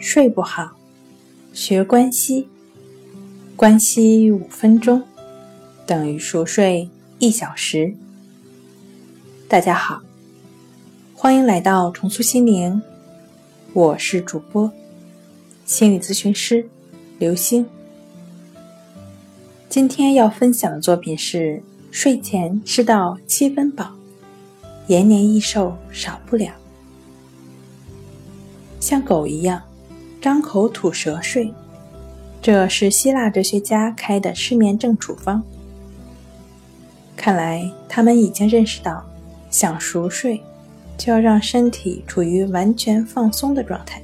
睡不好，学关息，关息五分钟等于熟睡一小时。大家好，欢迎来到重塑心灵，我是主播心理咨询师刘星。今天要分享的作品是：睡前吃到七分饱，延年益寿少不了。像狗一样。张口吐舌睡，这是希腊哲学家开的失眠症处方。看来他们已经认识到，想熟睡，就要让身体处于完全放松的状态。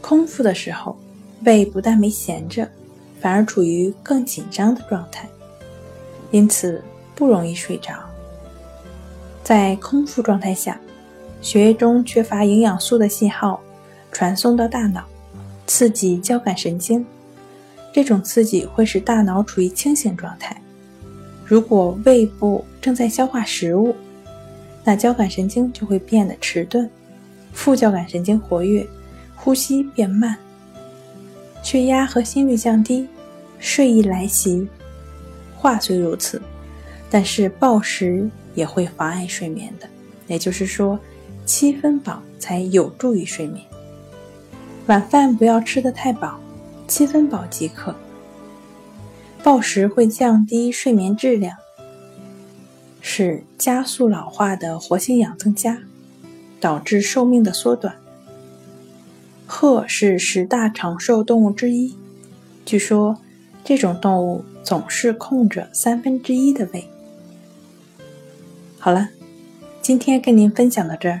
空腹的时候，胃不但没闲着，反而处于更紧张的状态，因此不容易睡着。在空腹状态下，血液中缺乏营养素的信号。传送到大脑，刺激交感神经。这种刺激会使大脑处于清醒状态。如果胃部正在消化食物，那交感神经就会变得迟钝，副交感神经活跃，呼吸变慢，血压和心率降低，睡意来袭。话虽如此，但是暴食也会妨碍睡眠的。也就是说，七分饱才有助于睡眠。晚饭不要吃得太饱，七分饱即可。暴食会降低睡眠质量，使加速老化的活性氧增加，导致寿命的缩短。鹤是十大长寿动物之一，据说这种动物总是空着三分之一的胃。好了，今天跟您分享到这儿。